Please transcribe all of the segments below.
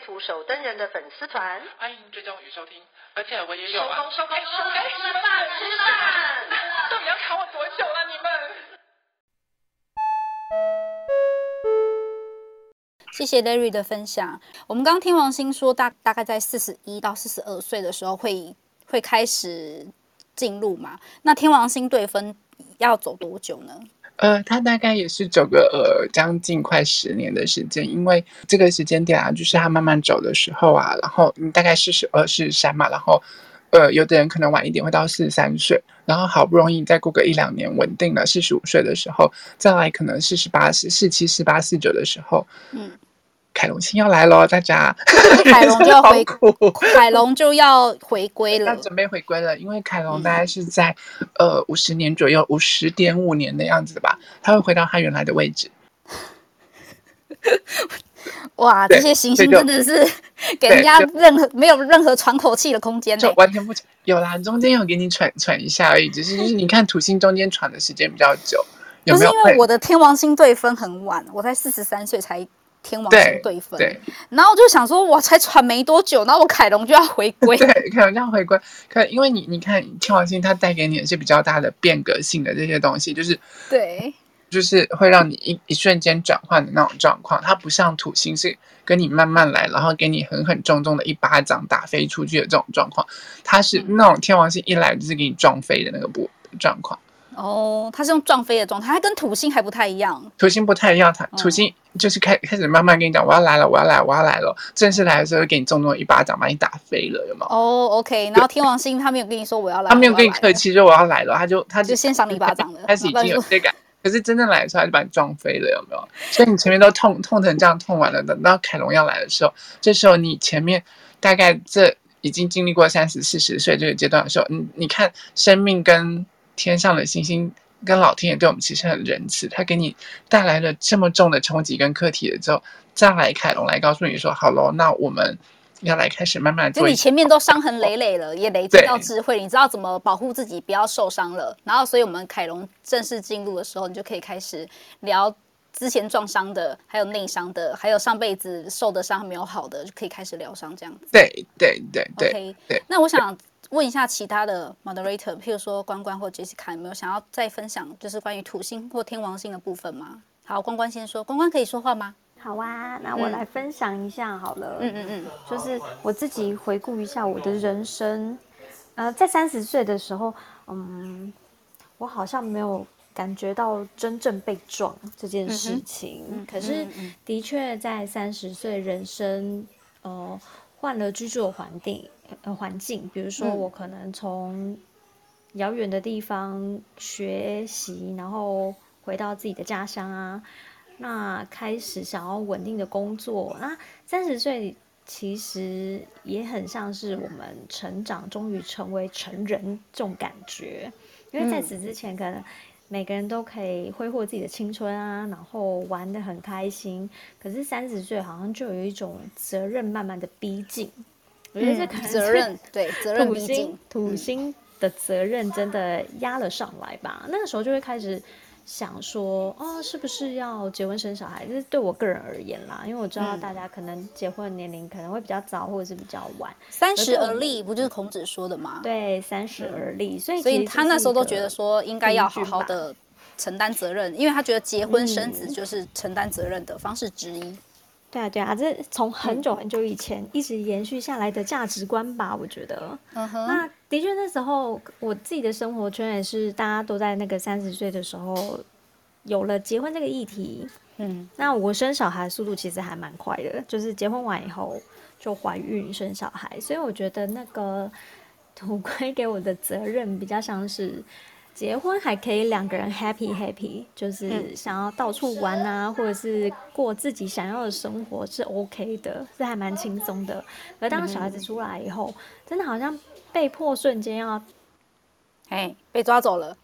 图手登人的粉丝团，欢迎追踪与收听，而且我也有啊。收工收工收工，吃饭吃饭，到底要卡我多久了？你们？谢谢 Larry 的分享。我们刚刚天王星说大大概在四十一到四十二岁的时候会会开始进入嘛？那天王星对分要走多久呢？呃，他大概也是走个呃将近快十年的时间，因为这个时间点啊，就是他慢慢走的时候啊，然后你大概四十二、四十三嘛，然后呃，有的人可能晚一点会到四十三岁，然后好不容易再过个一两年稳定了四十五岁的时候，再来可能四十八、四四七、四八、四九的时候，嗯。凯龙星要来喽，大家！凯龙就要回，凯龙就要回归了，要准备回归了。因为凯龙大概是在、嗯、呃五十年左右，五十点五年的样子的吧，他会回到他原来的位置。哇，这些行星真的是 给人家任何没有任何喘口气的空间，就完全不有啦，中间有给你喘喘一下而已，只是就是你看土星中间喘的时间比较久，有没有？不是因为我的天王星对分很晚，我才四十三岁才。天王星对分，对，然后我就想说，我才传没多久，然后我凯龙就要回归，对，凯龙就要回归，可因为你你看天王星它带给你的是比较大的变革性的这些东西，就是对，就是会让你一一瞬间转换的那种状况，它不像土星是跟你慢慢来，然后给你狠狠重重的一巴掌打飞出去的这种状况，它是那种天王星一来就是给你撞飞的那个不状况。哦，它是用撞飞的状态，它跟土星还不太一样。土星不太一样，它土星就是开、哦、开始慢慢跟你讲，我要来了，我要来，我要来了。正式来的时候，给你重重一巴掌，把你打飞了，有没有？哦，OK。然后天王星他没有跟你说我要来，他没有跟你客气说我要来了，他就他就，就先赏你一巴掌了，开始已经有这感。可 是真正来的时候，他就把你撞飞了，有没有？所以你前面都痛痛成这样痛完了，等到凯龙要来的时候，这时候你前面大概这已经经历过三十四十岁这个阶段的时候，你你看生命跟天上的星星。跟老天爷对我们其实很仁慈，他给你带来了这么重的冲击跟课题了之后，再来凯龙来告诉你说：“好喽，那我们要来开始慢慢。”就你前面都伤痕累累了，也累积到智慧，你知道怎么保护自己，不要受伤了。然后，所以我们凯龙正式进入的时候，你就可以开始聊之前撞伤的，还有内伤的，还有上辈子受的伤没有好的，就可以开始疗伤这样子。对对对对。OK，对。那我想。问一下其他的 moderator，譬如说关关或 Jessica，有没有想要再分享，就是关于土星或天王星的部分吗？好，关关先说，关关可以说话吗？好啊，那我来分享一下好了。嗯嗯嗯，就是我自己回顾一下我的人生，呃，在三十岁的时候，嗯，我好像没有感觉到真正被撞这件事情，嗯、可是的确在三十岁人生，呃，换了居住的环境。呃，环境，比如说我可能从遥远的地方学习，然后回到自己的家乡啊，那开始想要稳定的工作。那三十岁其实也很像是我们成长，终于成为成人这种感觉。因为在此之前，可能每个人都可以挥霍自己的青春啊，然后玩得很开心。可是三十岁好像就有一种责任慢慢的逼近。我觉得这可能是责任对责任土星土星的责任真的压了上来吧？那个时候就会开始想说，哦，是不是要结婚生小孩？这是对我个人而言啦，因为我知道大家可能结婚的年龄可能会比较早，或者是比较晚。三十而立，不就是孔子说的吗？对，三十而立，所以所以他那时候都觉得说应该要好好的承担责任，因为他觉得结婚生子就是承担责任的方式之一。对啊，对啊，这从很久很久以前一直延续下来的价值观吧，我觉得。嗯哼。那的确，那时候我自己的生活圈也是大家都在那个三十岁的时候有了结婚这个议题。嗯。那我生小孩速度其实还蛮快的，就是结婚完以后就怀孕生小孩，所以我觉得那个土 归给我的责任比较像是结婚还可以两个人 happy happy，就是想要到处玩啊，嗯、或者是过自己想要的生活是 OK 的，是还蛮轻松的。而当小孩子出来以后，嗯、真的好像被迫瞬间要，哎，被抓走了，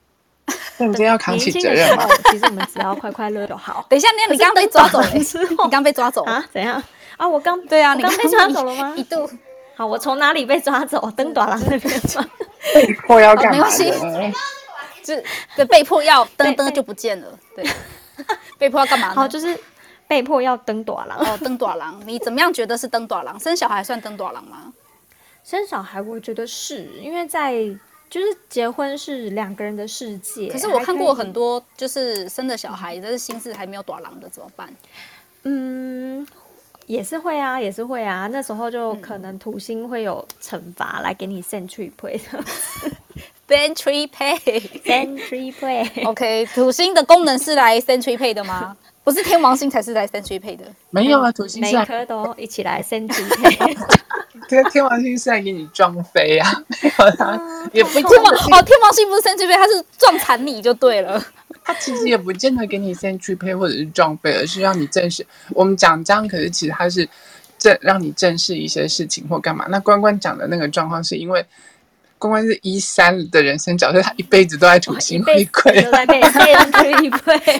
瞬间要扛起责任嘛。其实我们只要快快乐乐就好。等一下，那你刚被抓走了，你刚被抓走啊？怎样啊？我刚对啊，你刚被抓走了吗？一度。好，我从哪里被抓走？登短廊那边抓？被迫要干嘛？没关系，就对，被迫要登登就不见了。对，被迫要干嘛？好，就是被迫要登短廊。哦，登短廊，你怎么样觉得是登短廊？生小孩算登短廊吗？生小孩，我觉得是因为在就是结婚是两个人的世界。可是我看过很多，就是生的小孩，但是心智还没有短廊的，怎么办？嗯。也是会啊，也是会啊。那时候就可能土星会有惩罚来给你 century pay，century pay，century pay。OK，土星的功能是来 century pay 的吗？不是天王星才是来 century pay 的。没有啊，土星每颗都一起来 century pay。这个天王星是来给你撞飞啊，没有啦，也不天王哦，天王星不是 century pay，它是撞残你就对了。他其实也不见得给你 century pay 或者是撞飞，而是让你正视。我们讲这样，可是其实他是正让你正视一些事情或干嘛。那关关讲的那个状况，是因为关关是一三的人生角色，他一辈子都在土星回归，都在被。什么鬼？听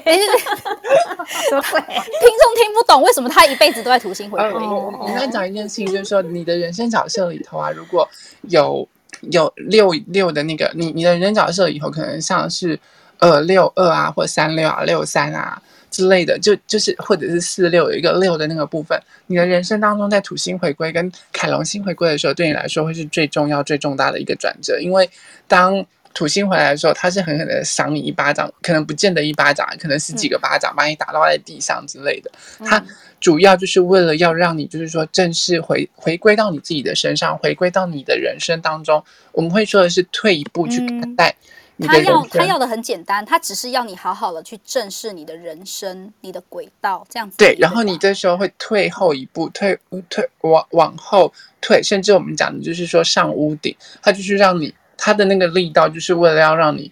众听不懂为什么他一辈子都在土星回归。我跟你讲一件事情，就是说你的人生角色里头啊，如果有有六六的那个，你你的人生角色以后可能像是。二六二啊，或三六啊，六三啊之类的，就就是或者是四六有一个六的那个部分，你的人生当中在土星回归跟凯龙星回归的时候，对你来说会是最重要、最重大的一个转折。因为当土星回来的时候，他是狠狠的赏你一巴掌，可能不见得一巴掌，可能十几个巴掌把你打到在地上之类的。他主要就是为了要让你，就是说正式回回归到你自己的身上，回归到你的人生当中。我们会说的是退一步去看待。嗯他要他要的很简单，他只是要你好好的去正视你的人生、你的轨道，这样子。对，然后你这时候会退后一步，退退往往后退，甚至我们讲的就是说上屋顶，他就是让你他的那个力道，就是为了要让你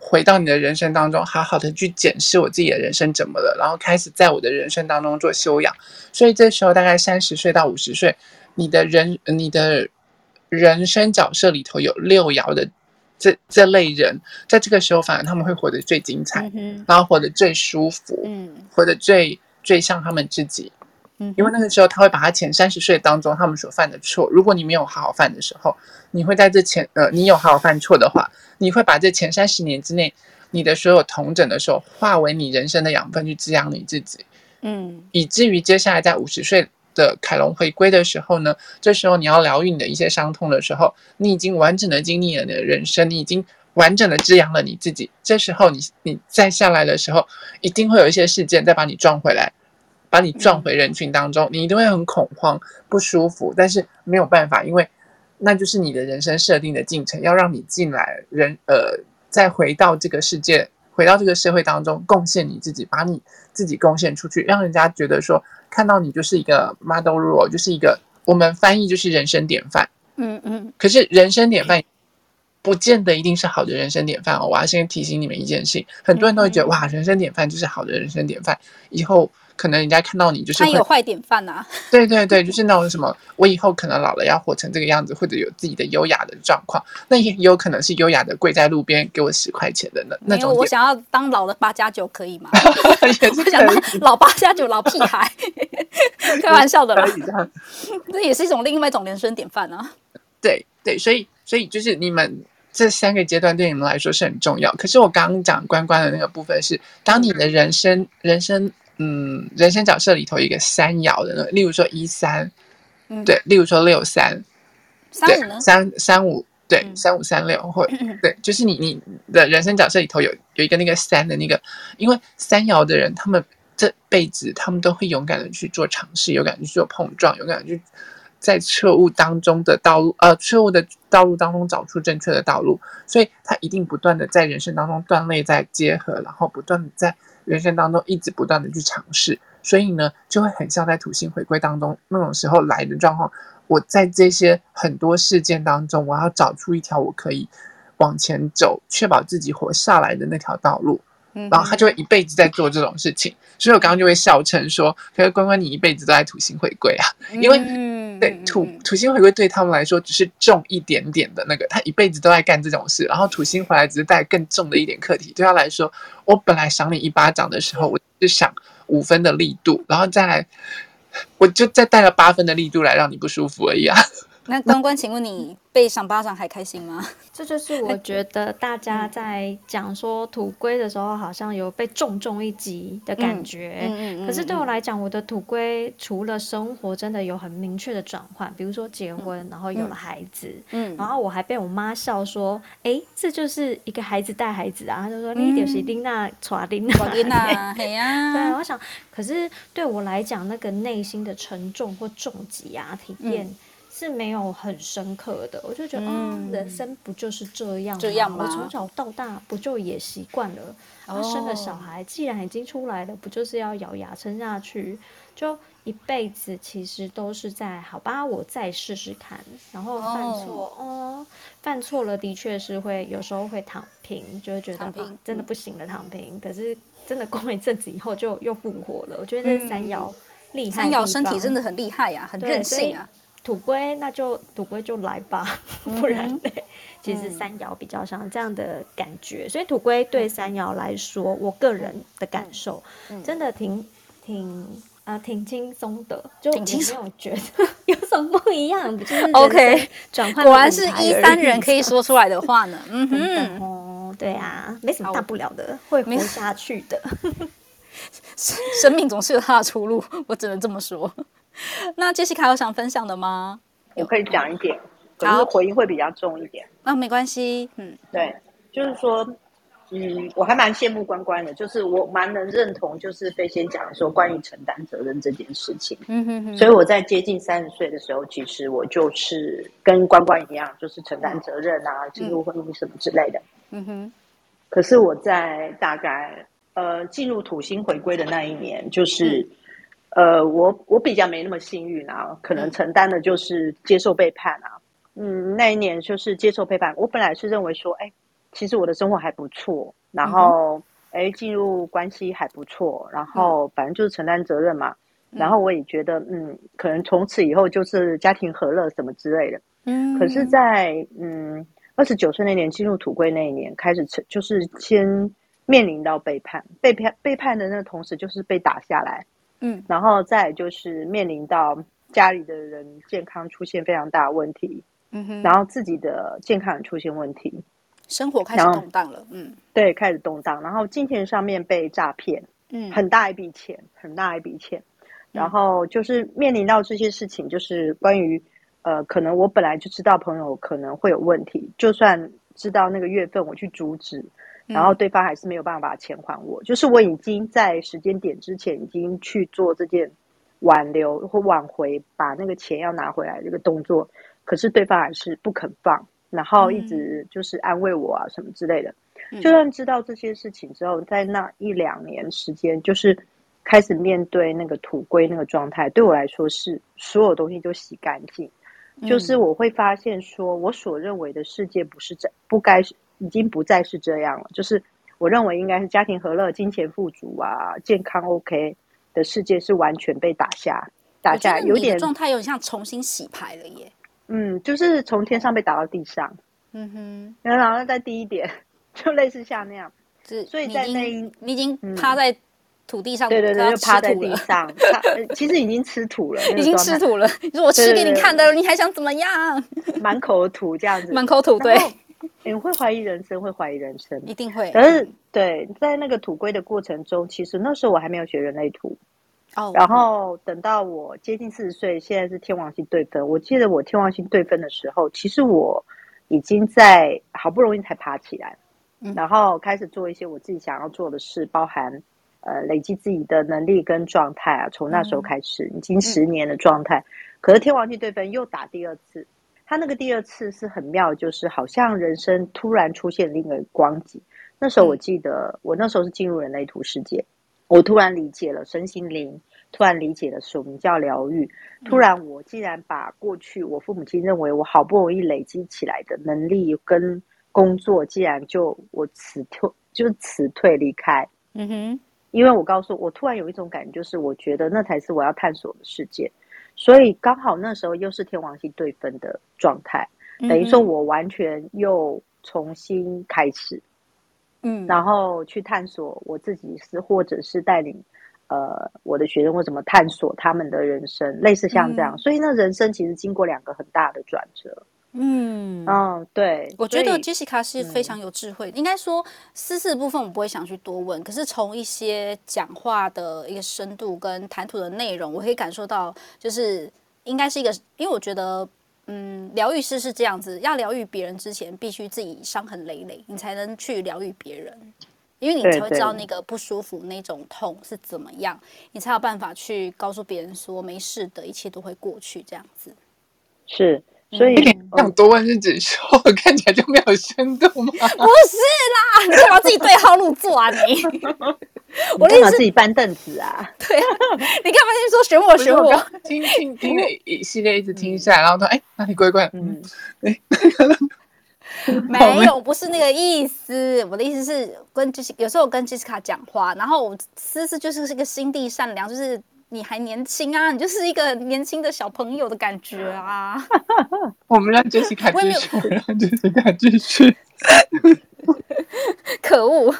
回到你的人生当中，好好的去检视我自己的人生怎么了，然后开始在我的人生当中做修养。所以这时候大概三十岁到五十岁，你的人你的人生角色里头有六爻的。这这类人，在这个时候，反而他们会活得最精彩，嗯、然后活得最舒服，嗯，活得最最像他们自己，嗯，因为那个时候他会把他前三十岁当中他们所犯的错，如果你没有好好犯的时候，你会在这前呃，你有好好犯错的话，你会把这前三十年之内你的所有同整的时候，化为你人生的养分去滋养你自己，嗯，以至于接下来在五十岁。的凯龙回归的时候呢，这时候你要疗愈你的一些伤痛的时候，你已经完整的经历了你的人生，你已经完整的滋养了你自己。这时候你你再下来的时候，一定会有一些事件再把你撞回来，把你撞回人群当中，你一定会很恐慌、不舒服，但是没有办法，因为那就是你的人生设定的进程，要让你进来人呃，再回到这个世界，回到这个社会当中，贡献你自己，把你自己贡献出去，让人家觉得说。看到你就是一个 model role，就是一个我们翻译就是人生典范。嗯嗯。可是人生典范不见得一定是好的人生典范哦。我要先提醒你们一件事，很多人都会觉得哇，人生典范就是好的人生典范，以后。可能人家看到你就是他有坏典范啊，对对对，就是那种什么，我以后可能老了要活成这个样子，或者有自己的优雅的状况，那也有可能是优雅的跪在路边给我十块钱的那那种。我想要当老的八加九可以吗？也是想当老八加九老屁孩，开玩笑的啦。这也是一种另外一种人生典范啊。对对，所以所以就是你们这三个阶段对你们来说是很重要。可是我刚刚讲关关的那个部分是，当你的人生人生。嗯，人生角色里头一个三爻的呢，例如说一三，嗯，对，例如说六三，三五呢？三三五，对，嗯、三五三六，或 对，就是你你的人生角色里头有有一个那个三的那个，因为三爻的人，他们这辈子他们都会勇敢的去做尝试，勇敢的去做碰撞，勇敢的去在错误当中的道路，呃，错误的道路当中找出正确的道路，所以他一定不断的在人生当中断裂，在结合，然后不断的在。人生当中一直不断的去尝试，所以呢，就会很像在土星回归当中那种时候来的状况。我在这些很多事件当中，我要找出一条我可以往前走，确保自己活下来的那条道路。嗯，然后他就会一辈子在做这种事情，所以我刚刚就会笑称说：“可是关关，你一辈子都在土星回归啊！”因为、嗯、对土土星回归对他们来说只是重一点点的那个，他一辈子都在干这种事，然后土星回来只是带更重的一点课题。对他来说，我本来赏你一巴掌的时候，我就想五分的力度，然后再来，我就再带了八分的力度来让你不舒服而已啊。那关关，请问你被赏巴掌还开心吗？这就是我觉得大家在讲说土龟的时候，好像有被重重一击的感觉。嗯嗯嗯。可是对我来讲，我的土龟除了生活真的有很明确的转换，比如说结婚，然后有了孩子，嗯，然后我还被我妈笑说：“哎，这就是一个孩子带孩子啊。”她就说：“你就是琳娜传琳娜，传琳娜，嘿呀。”对，我想，可是对我来讲，那个内心的沉重或重击啊，体验。是没有很深刻的，我就觉得，嗯，人生不就是这样吗？这样吗？我从小到大不就也习惯了？然后生了小孩，既然已经出来了，不就是要咬牙撑下去？就一辈子其实都是在好吧，我再试试看，然后犯错，哦，犯错了，的确是会有时候会躺平，就会觉得啊，真的不行了，躺平。可是真的过一阵子以后，就又复活了。我觉得这三爻厉害，三爻身体真的很厉害呀，很任性啊。土龟，那就土龟就来吧，不然嘞，嗯、其实三爻比较像这样的感觉，嗯、所以土龟对三爻来说，嗯、我个人的感受，嗯、真的挺挺呃挺轻松的，就没有觉得有什么不一样，就是 OK 转换，果然是一三人可以说出来的话呢，嗯哼，哦，对啊，没什么大不了的，会活下去的，生命总是有它的出路，我只能这么说。那杰西卡有想分享的吗？我可以讲一点，可是回应会比较重一点。那、啊、没关系，嗯，对，就是说，嗯，我还蛮羡慕关关的，就是我蛮能认同，就是飞仙讲说关于承担责任这件事情。嗯哼哼。所以我在接近三十岁的时候，其实我就是跟关关一样，就是承担责任啊，进入婚姻什么之类的。嗯哼。可是我在大概呃进入土星回归的那一年，就是。嗯呃，我我比较没那么幸运啊，可能承担的就是接受背叛啊。嗯，那一年就是接受背叛。我本来是认为说，哎，其实我的生活还不错，然后哎进入关系还不错，然后反正就是承担责任嘛。嗯、然后我也觉得，嗯，可能从此以后就是家庭和乐什么之类的。嗯。可是在，在嗯二十九岁那年进入土龟那一年，开始就是先面临到背叛，背叛背叛的那个同时就是被打下来。嗯，然后再就是面临到家里的人健康出现非常大的问题，嗯哼，然后自己的健康也出现问题，生活开始动荡了，嗯，对，开始动荡，然后金钱上面被诈骗，嗯，很大一笔钱，很大一笔钱，然后就是面临到这些事情，就是关于呃，可能我本来就知道朋友可能会有问题，就算知道那个月份我去阻止。然后对方还是没有办法把钱还我，就是我已经在时间点之前已经去做这件挽留或挽回，把那个钱要拿回来这个动作，可是对方还是不肯放，然后一直就是安慰我啊什么之类的。就算知道这些事情之后，在那一两年时间，就是开始面对那个土龟那个状态，对我来说是所有东西都洗干净，就是我会发现说我所认为的世界不是这不该是。已经不再是这样了，就是我认为应该是家庭和乐、金钱富足啊、健康 OK 的世界是完全被打下，打下有点状态，有点像重新洗牌了耶。嗯，就是从天上被打到地上。嗯哼，然后再低一点，就类似像那样。是，所以在那一你已经趴在土地上，对对对，就趴在地上，其实已经吃土了，已经吃土了。你说我吃给你看的，你还想怎么样？满口土这样子，满口土对。你会怀疑人生，会怀疑人生，一定会。可是，对，在那个土龟的过程中，其实那时候我还没有学人类图。哦。然后等到我接近四十岁，现在是天王星对分。我记得我天王星对分的时候，其实我已经在好不容易才爬起来，嗯、然后开始做一些我自己想要做的事，包含呃累积自己的能力跟状态啊。从那时候开始，嗯、已经十年的状态。嗯、可是天王星对分又打第二次。他那个第二次是很妙，就是好像人生突然出现另一个光景。那时候我记得，我那时候是进入人类图世界，我突然理解了身心灵，突然理解了什么叫疗愈。突然，我竟然把过去我父母亲认为我好不容易累积起来的能力跟工作既然就我辞退，就辞退离开。嗯哼，因为我告诉我，突然有一种感觉，就是我觉得那才是我要探索的世界。所以刚好那时候又是天王星对分的状态，等于说我完全又重新开始。嗯，然后去探索我自己是，或者是带领呃我的学生或怎么探索他们的人生，类似像这样。嗯、所以那人生其实经过两个很大的转折。嗯哦，对，我觉得 Jessica 是非常有智慧的。嗯、应该说私事部分我不会想去多问，可是从一些讲话的一个深度跟谈吐的内容，我可以感受到，就是应该是一个，因为我觉得，嗯，疗愈师是这样子，要疗愈别人之前，必须自己伤痕累累，你才能去疗愈别人，因为你才会知道那个不舒服那种痛是怎么样，你才有办法去告诉别人说没事的，一切都会过去，这样子是。所以那么多问是指说我 看起来就没有深度吗？不是啦，你干嘛自己对号入座啊你？我干嘛自己搬凳子啊？对啊，你干嘛先说选我选我？听听听了一系列一直听下来，然后说哎那你乖乖？嗯，哎，没有，不是那个意思。我的意思是跟就是有时候我跟 Jessica 讲话，然后我思思就是是个心地善良，就是。你还年轻啊，你就是一个年轻的小朋友的感觉啊。我们让 Jessica 继续，让 Jessica 继续。可恶！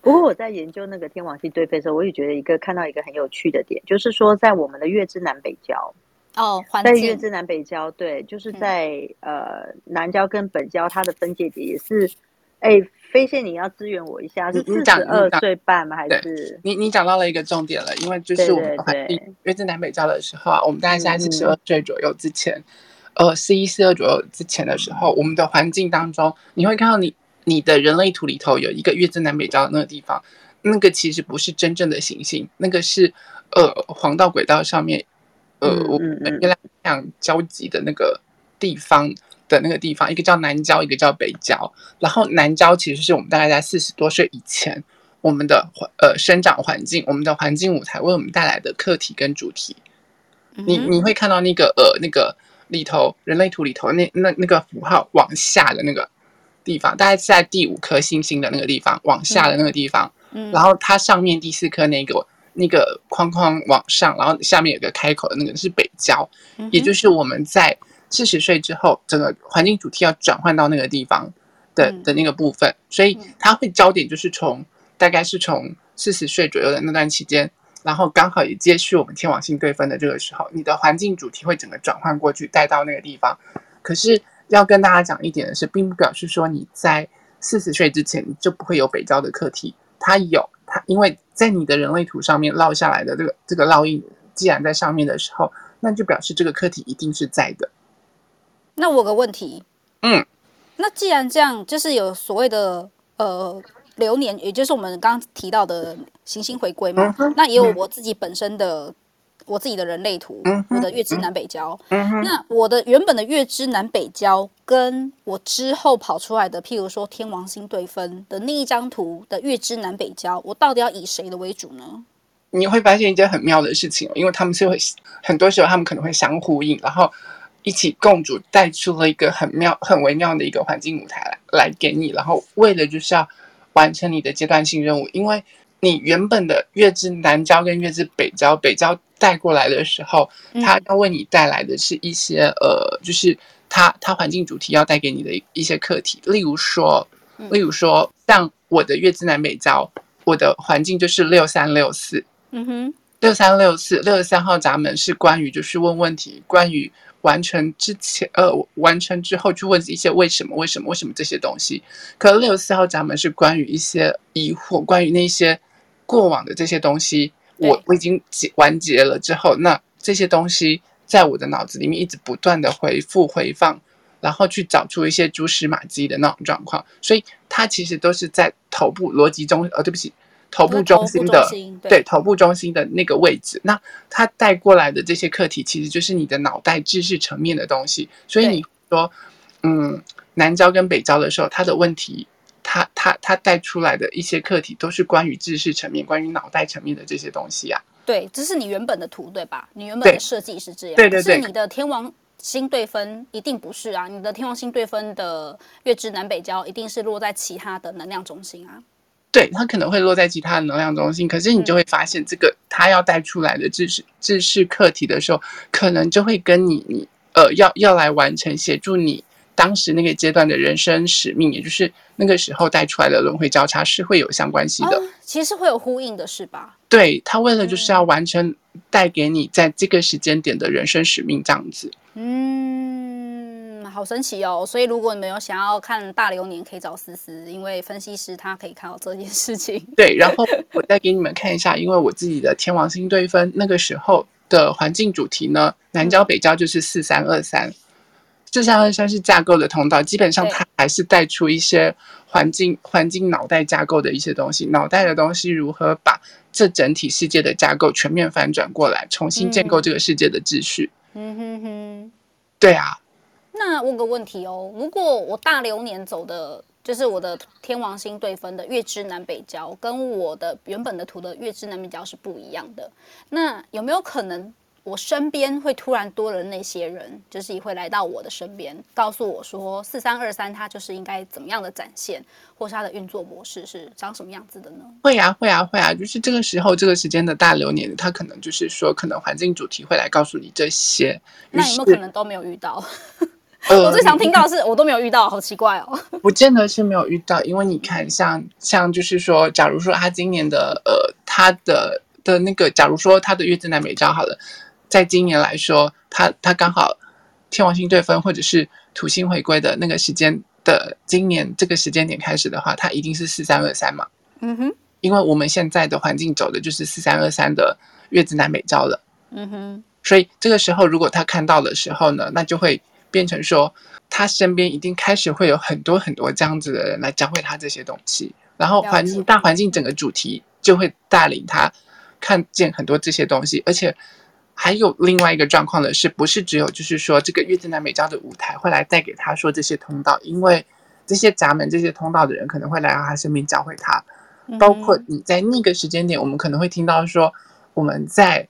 不过我在研究那个天王星对飞的时候，我也觉得一个看到一个很有趣的点，就是说在我们的月之南北交哦，在月之南北交，对，就是在、嗯、呃南交跟北交，它的分界点也是哎。飞线，你要支援我一下，是四十二岁半吗？还是你你讲到了一个重点了，因为就是我们环境月至南北交的时候啊，我们大概在四十二岁左右之前，嗯、呃，四一四二左右之前的时候，我们的环境当中，你会看到你你的人类图里头有一个月之南北交的那个地方，那个其实不是真正的行星，那个是呃黄道轨道上面呃我们月亮相交集的那个地方。的那个地方，一个叫南郊，一个叫北郊。然后南郊其实是我们大概在四十多岁以前，我们的环呃生长环境，我们的环境舞台为我们带来的课题跟主题。你你会看到那个呃那个里头人类图里头那那那个符号往下的那个地方，大概是在第五颗星星的那个地方往下的那个地方。嗯，然后它上面第四颗那个那个框框往上，然后下面有个开口的那个是北郊，也就是我们在。四十岁之后，整个环境主题要转换到那个地方的的那个部分，所以它会焦点就是从大概是从四十岁左右的那段期间，然后刚好也接续我们天王星对分的这个时候，你的环境主题会整个转换过去带到那个地方。可是要跟大家讲一点的是，并不表示说你在四十岁之前就不会有北交的课题，它有它，因为在你的人类图上面烙下来的这个这个烙印，既然在上面的时候，那就表示这个课题一定是在的。那我有个问题，嗯，那既然这样，就是有所谓的呃流年，也就是我们刚刚提到的行星回归嘛，嗯、那也有我自己本身的、嗯、我自己的人类图，嗯、我的月之南北交，嗯、那我的原本的月之南北交，跟我之后跑出来的，譬如说天王星对分的那一张图的月之南北交，我到底要以谁的为主呢？你会发现一件很妙的事情，因为他们是会很多时候他们可能会相呼应，然后。一起共主带出了一个很妙、很微妙的一个环境舞台来来给你，然后为了就是要完成你的阶段性任务，因为你原本的月之南郊跟月之北郊，北郊带过来的时候，他要为你带来的是一些呃，就是他他环境主题要带给你的一些课题，例如说，例如说像我的月之南北郊，我的环境就是六三六四，嗯哼，六三六四六十三号闸门是关于就是问问题，关于。完成之前，呃，完成之后去问一些为什么、为什么、为什么这些东西。可六十四号闸门是关于一些疑惑，关于那些过往的这些东西，我我已经结完结了之后，那这些东西在我的脑子里面一直不断的回复回放，然后去找出一些蛛丝马迹的那种状况。所以它其实都是在头部逻辑中，呃，对不起。头部中心的对，对头部中心的那个位置，那它带过来的这些课题，其实就是你的脑袋知识层面的东西。所以你说，嗯，南交跟北交的时候，它的问题，它它它带出来的一些课题，都是关于知识层面、关于脑袋层面的这些东西啊。对，这是你原本的图对吧？你原本的设计是这样。对对对。是你的天王星对分一定不是啊，你的天王星对分的月支南北交一定是落在其他的能量中心啊。对，它可能会落在其他的能量中心，可是你就会发现，这个他要带出来的知识知识课题的时候，可能就会跟你你呃要要来完成协助你当时那个阶段的人生使命，也就是那个时候带出来的轮回交叉是会有相关系的。哦，其实会有呼应的，是吧？对，他为了就是要完成带给你在这个时间点的人生使命，这样子。嗯，好神奇哦！所以如果你们有想要看大流年，可以找思思，因为分析师他可以看到这件事情。对，然后我再给你们看一下，因为我自己的天王星对分那个时候的环境主题呢，南交北交就是四三二三，四三二三是架构的通道，基本上它还是带出一些环境环境脑袋架构的一些东西，脑袋的东西如何把这整体世界的架构全面翻转过来，重新建构这个世界的秩序。嗯哼哼，对啊。那问个问题哦，如果我大流年走的，就是我的天王星对分的月支南北交，跟我的原本的图的月支南北交是不一样的，那有没有可能？我身边会突然多了那些人，就是会来到我的身边，告诉我说四三二三它就是应该怎么样的展现，或是它的运作模式是长什么样子的呢？会啊，会啊，会啊，就是这个时候这个时间的大流年，它可能就是说，可能环境主题会来告诉你这些。那有没有可能都没有遇到？呃、我最想听到的是我都没有遇到，好奇怪哦。不见得是没有遇到，因为你看像，像像就是说，假如说他今年的呃，他的的那个，假如说他的月子南北交好了。在今年来说，他他刚好天王星对分，或者是土星回归的那个时间的今年这个时间点开始的话，他一定是四三二三嘛。嗯哼，因为我们现在的环境走的就是四三二三的月子南北交了。嗯哼，所以这个时候如果他看到的时候呢，那就会变成说，他身边一定开始会有很多很多这样子的人来教会他这些东西，然后环境大环境整个主题就会带领他看见很多这些东西，而且。还有另外一个状况的是，不是只有就是说这个月支南美教的舞台会来带给他说这些通道，因为这些闸门、这些通道的人可能会来到他身边教会他，包括你在那个时间点，我们可能会听到说我们在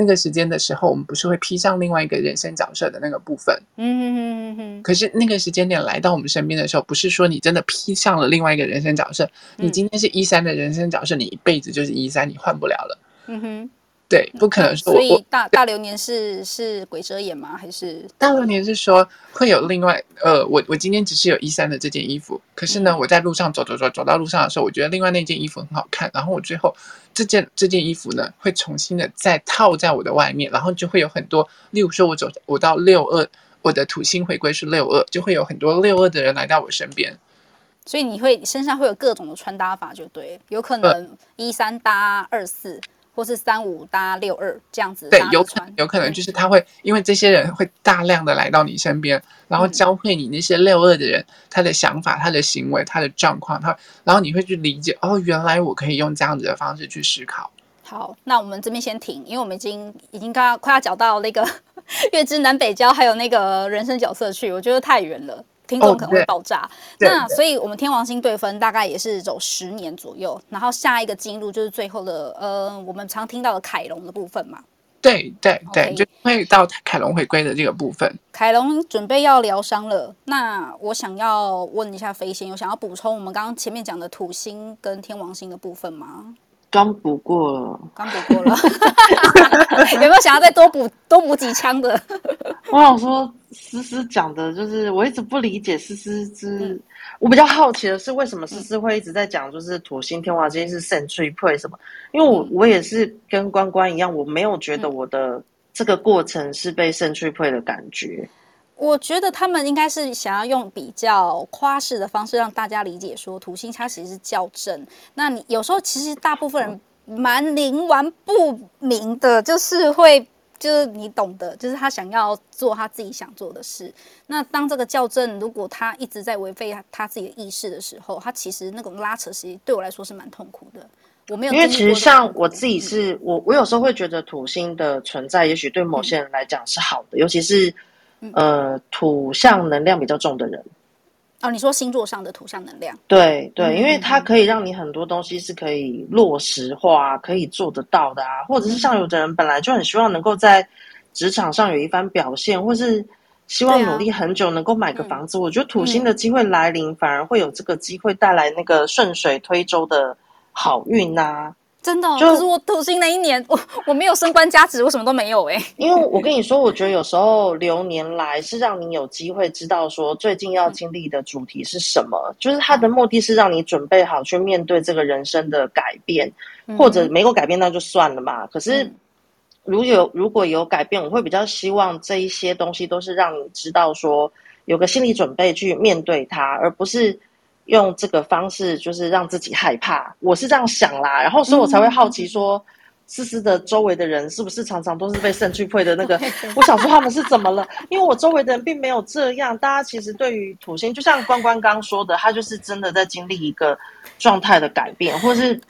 那个时间的时候，我们不是会披上另外一个人生角色的那个部分，嗯嗯，可是那个时间点来到我们身边的时候，不是说你真的披上了另外一个人生角色，你今天是一三的人生角色，你一辈子就是一三，你换不了了，嗯哼。对，不可能说。所以大大流年是是鬼遮眼吗？还是大流年是说会有另外呃，我我今天只是有一三的这件衣服，可是呢，我在路上走走走走到路上的时候，我觉得另外那件衣服很好看，然后我最后这件这件衣服呢会重新的再套在我的外面，然后就会有很多，例如说我走我到六二，我的土星回归是六二，就会有很多六二的人来到我身边，所以你会身上会有各种的穿搭法，就对，有可能一三搭二四。或是三五搭六二这样子，对，有可能有可能就是他会，因为这些人会大量的来到你身边，然后教会你那些六二的人他的想法、他的行为、他的状况，他，然后你会去理解，哦，原来我可以用这样子的方式去思考。好，那我们这边先停，因为我们已经已经刚刚快要讲到那个 月之南北交，还有那个人生角色去，我觉得太远了。听众可能会爆炸，oh, 那所以我们天王星对分大概也是走十年左右，然后下一个进入就是最后的呃，我们常听到的凯龙的部分嘛。对对对.就会到凯龙回归的这个部分。凯龙准备要疗伤了，那我想要问一下飞仙，有想要补充我们刚刚前面讲的土星跟天王星的部分吗？刚补过了，刚补过了，有没有想要再多补多补几枪的？我想说，思思讲的就是我一直不理解思思之、嗯，我比较好奇的是，为什么思思会一直在讲，就是土星天王星是 century play 什么？因为我我也是跟关关一样，我没有觉得我的这个过程是被 century play 的感觉。我觉得他们应该是想要用比较夸饰的方式让大家理解说，土星它其实是校正。那你有时候其实大部分人蛮冥顽不明的，就是会就是你懂得，就是他想要做他自己想做的事。那当这个校正如果他一直在违背他自己的意识的时候，他其实那种拉扯，其实对我来说是蛮痛苦的。我没有因为其实像我自己是我我有时候会觉得土星的存在，也许对某些人来讲是好的，尤其是。呃，土象能量比较重的人，哦，你说星座上的土象能量，对对，因为它可以让你很多东西是可以落实化，可以做得到的啊，或者是像有的人本来就很希望能够在职场上有一番表现，或是希望努力很久能够买个房子。啊、我觉得土星的机会来临，嗯、反而会有这个机会带来那个顺水推舟的好运呐、啊。真的、哦，就是我土星那一年，我我没有升官加职，我什么都没有哎、欸。因为我跟你说，我觉得有时候流年来是让你有机会知道说最近要经历的主题是什么，嗯、就是它的目的是让你准备好去面对这个人生的改变，嗯、或者没有改变那就算了嘛。可是如有如果有改变，我会比较希望这一些东西都是让你知道说有个心理准备去面对它，而不是。用这个方式就是让自己害怕，我是这样想啦，然后所以我才会好奇说，思思的周围的人是不是常常都是被肾去配的那个？我想说他们是怎么了？因为我周围的人并没有这样，大家其实对于土星，就像关关刚说的，他就是真的在经历一个状态的改变，或是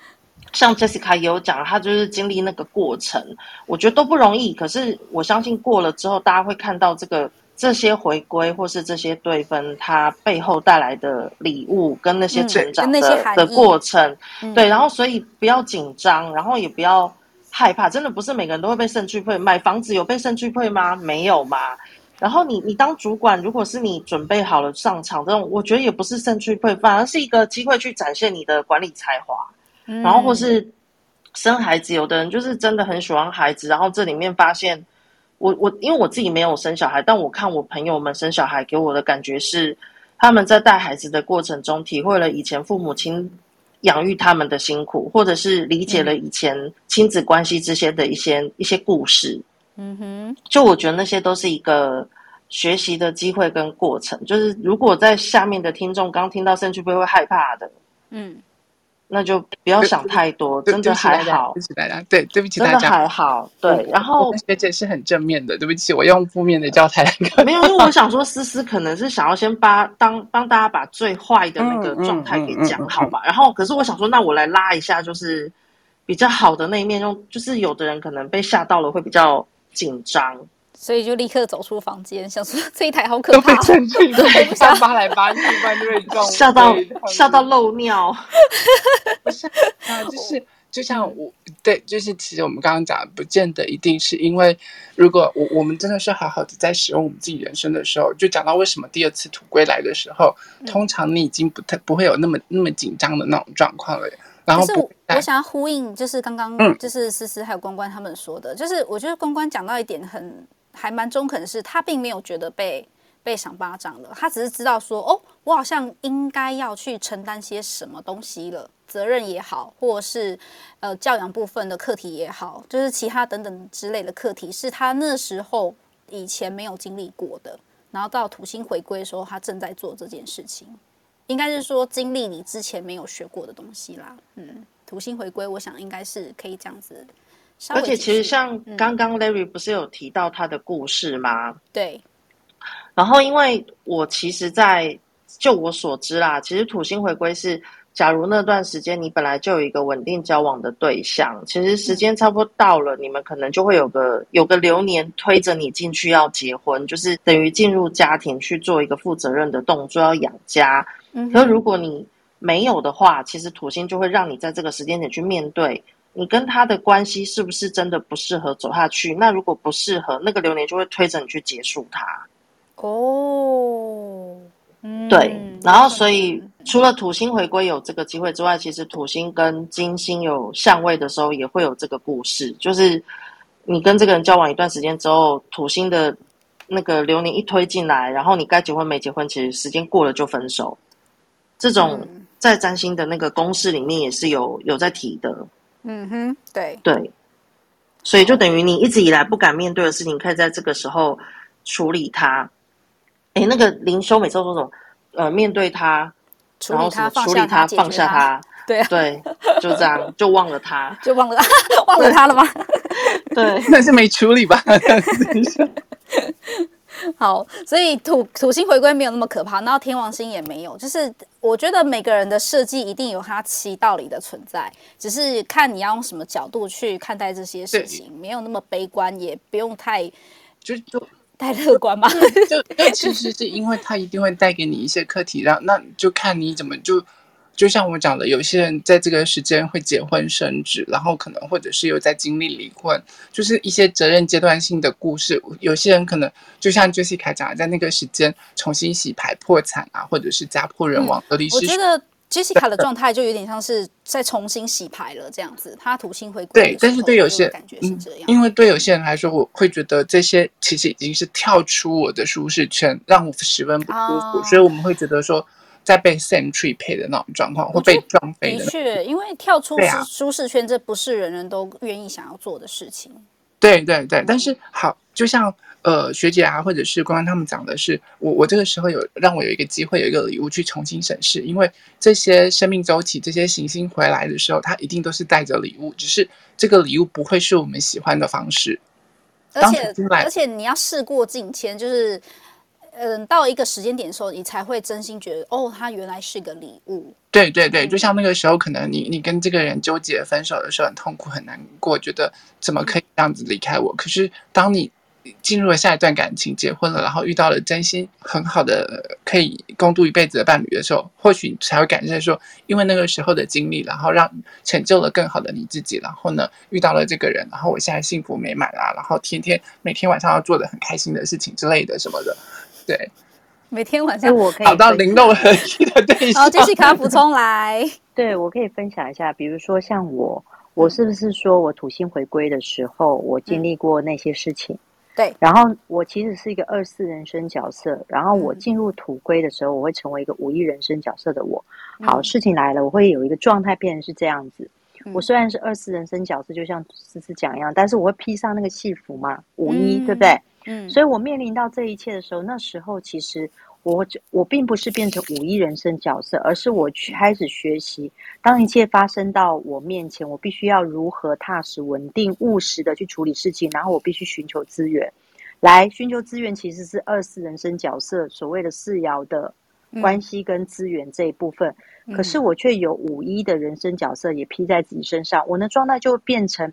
像 Jessica 也有讲，他就是经历那个过程，我觉得都不容易。可是我相信过了之后，大家会看到这个。这些回归或是这些对分，它背后带来的礼物跟那些成长的、嗯、的过程，嗯、对，然后所以不要紧张，然后也不要害怕，真的不是每个人都会被肾去配。买房子有被肾去配吗？没有嘛。然后你你当主管，如果是你准备好了上场，这种我觉得也不是肾去配，反而是一个机会去展现你的管理才华。嗯、然后或是生孩子，有的人就是真的很喜欢孩子，然后这里面发现。我我因为我自己没有生小孩，但我看我朋友们生小孩给我的感觉是，他们在带孩子的过程中，体会了以前父母亲养育他们的辛苦，或者是理解了以前亲子关系之间的一些、嗯、一些故事。嗯哼，就我觉得那些都是一个学习的机会跟过程。就是如果在下面的听众刚听到肾去配会害怕的，嗯。那就不要想太多，真的还好。对不起大家，对，对不起大家，真的还好。对，然后学姐是很正面的，对不起，我用负面的教材。没有，因为我想说，思思可能是想要先把当帮大家把最坏的那个状态给讲好吧。然后，可是我想说，那我来拉一下，就是比较好的那一面，用就是有的人可能被吓到了，会比较紧张。所以就立刻走出房间，想说这一台好可怕，都被去都不想扒来扒去，搬就会撞，吓到吓到漏尿。不是啊，就是就像我对，就是其实我们刚刚讲的，不见得一定是因为，如果我我们真的是好好的在使用我们自己人生的时候，就讲到为什么第二次土归来的时候，通常你已经不太不会有那么那么紧张的那种状况了。然后是我，我想要呼应，就是刚刚就是思思还有关关他们说的，嗯、就是我觉得关关讲到一点很。还蛮中肯的是，他并没有觉得被被赏巴掌了，他只是知道说，哦，我好像应该要去承担些什么东西了，责任也好，或是呃教养部分的课题也好，就是其他等等之类的课题，是他那时候以前没有经历过的，然后到土星回归的时候，他正在做这件事情，应该是说经历你之前没有学过的东西啦。嗯，土星回归，我想应该是可以这样子。而且其实像刚刚 Larry 不是有提到他的故事吗？嗯、对。然后因为我其实在，在就我所知啦，其实土星回归是，假如那段时间你本来就有一个稳定交往的对象，其实时间差不多到了，嗯、你们可能就会有个有个流年推着你进去要结婚，就是等于进入家庭去做一个负责任的动作，要养家。可是如果你没有的话，其实土星就会让你在这个时间点去面对。你跟他的关系是不是真的不适合走下去？那如果不适合，那个流年就会推着你去结束它。哦，对。然后，所以除了土星回归有这个机会之外，其实土星跟金星有相位的时候，也会有这个故事。就是你跟这个人交往一段时间之后，土星的那个流年一推进来，然后你该结婚没结婚，其实时间过了就分手。这种在占星的那个公式里面也是有有在提的。嗯哼，对对，所以就等于你一直以来不敢面对的事情，可以在这个时候处理它。哎，那个灵修每次都说什么？呃，面对它，然后什么处理它，放下它。对对，就这样，就忘了他，就忘了 忘了他了吗？对，那是没处理吧？好，所以土土星回归没有那么可怕，然后天王星也没有。就是我觉得每个人的设计一定有它其道理的存在，只是看你要用什么角度去看待这些事情，没有那么悲观，也不用太就就太乐观吧。就就其实是因为它一定会带给你一些课题，让那就看你怎么就就像我讲的，有些人在这个时间会结婚生子，然后可能或者是有在经历离婚，就是一些责任阶段性的故事。有些人可能就像 Jessica 讲的，在那个时间重新洗牌破产啊，或者是家破人亡，得离失。我觉得 Jessica 的状态就有点像是在重新洗牌了这样子。他土星回归，对，但是对有些感觉是这样、嗯，因为对有些人来说，我会觉得这些其实已经是跳出我的舒适圈，让我十分不舒服，哦、所以我们会觉得说。在被 Sentry 配的那种状况，会被撞飞的。的确，因为跳出舒适圈，这不是人人都愿意想要做的事情。对对对，但是好，就像呃学姐啊，或者是刚刚他们讲的是，我我这个时候有让我有一个机会，有一个礼物去重新审视，因为这些生命周期，这些行星回来的时候，它一定都是带着礼物，只是这个礼物不会是我们喜欢的方式。而且而且你要事过境迁，就是。嗯，到一个时间点的时候，你才会真心觉得，哦，他原来是个礼物。对对对，就像那个时候，可能你你跟这个人纠结分手的时候，很痛苦很难过，觉得怎么可以这样子离开我？可是当你进入了下一段感情，结婚了，然后遇到了真心很好的可以共度一辈子的伴侣的时候，或许你才会感谢说，因为那个时候的经历，然后让成就了更好的你自己，然后呢，遇到了这个人，然后我现在幸福美满啦，然后天天每天晚上要做的很开心的事情之类的什么的。对，每天晚上我可以找到灵动合一的对象。好，继续卡补充来。对，我可以分享一下，比如说像我，我是不是说我土星回归的时候，我经历过那些事情？对。然后我其实是一个二四人生角色，然后我进入土归的时候，我会成为一个五一人生角色的我。好，事情来了，我会有一个状态变成是这样子。我虽然是二四人生角色，就像思思讲一样，但是我会披上那个戏服嘛，五一，对不对？嗯，所以我面临到这一切的时候，那时候其实我我并不是变成五一人生角色，而是我去开始学习，当一切发生到我面前，我必须要如何踏实、稳定、务实的去处理事情，然后我必须寻求资源，来寻求资源其实是二四人生角色所谓的四爻的关系跟资源这一部分，嗯、可是我却有五一的人生角色也披在自己身上，我的状态就会变成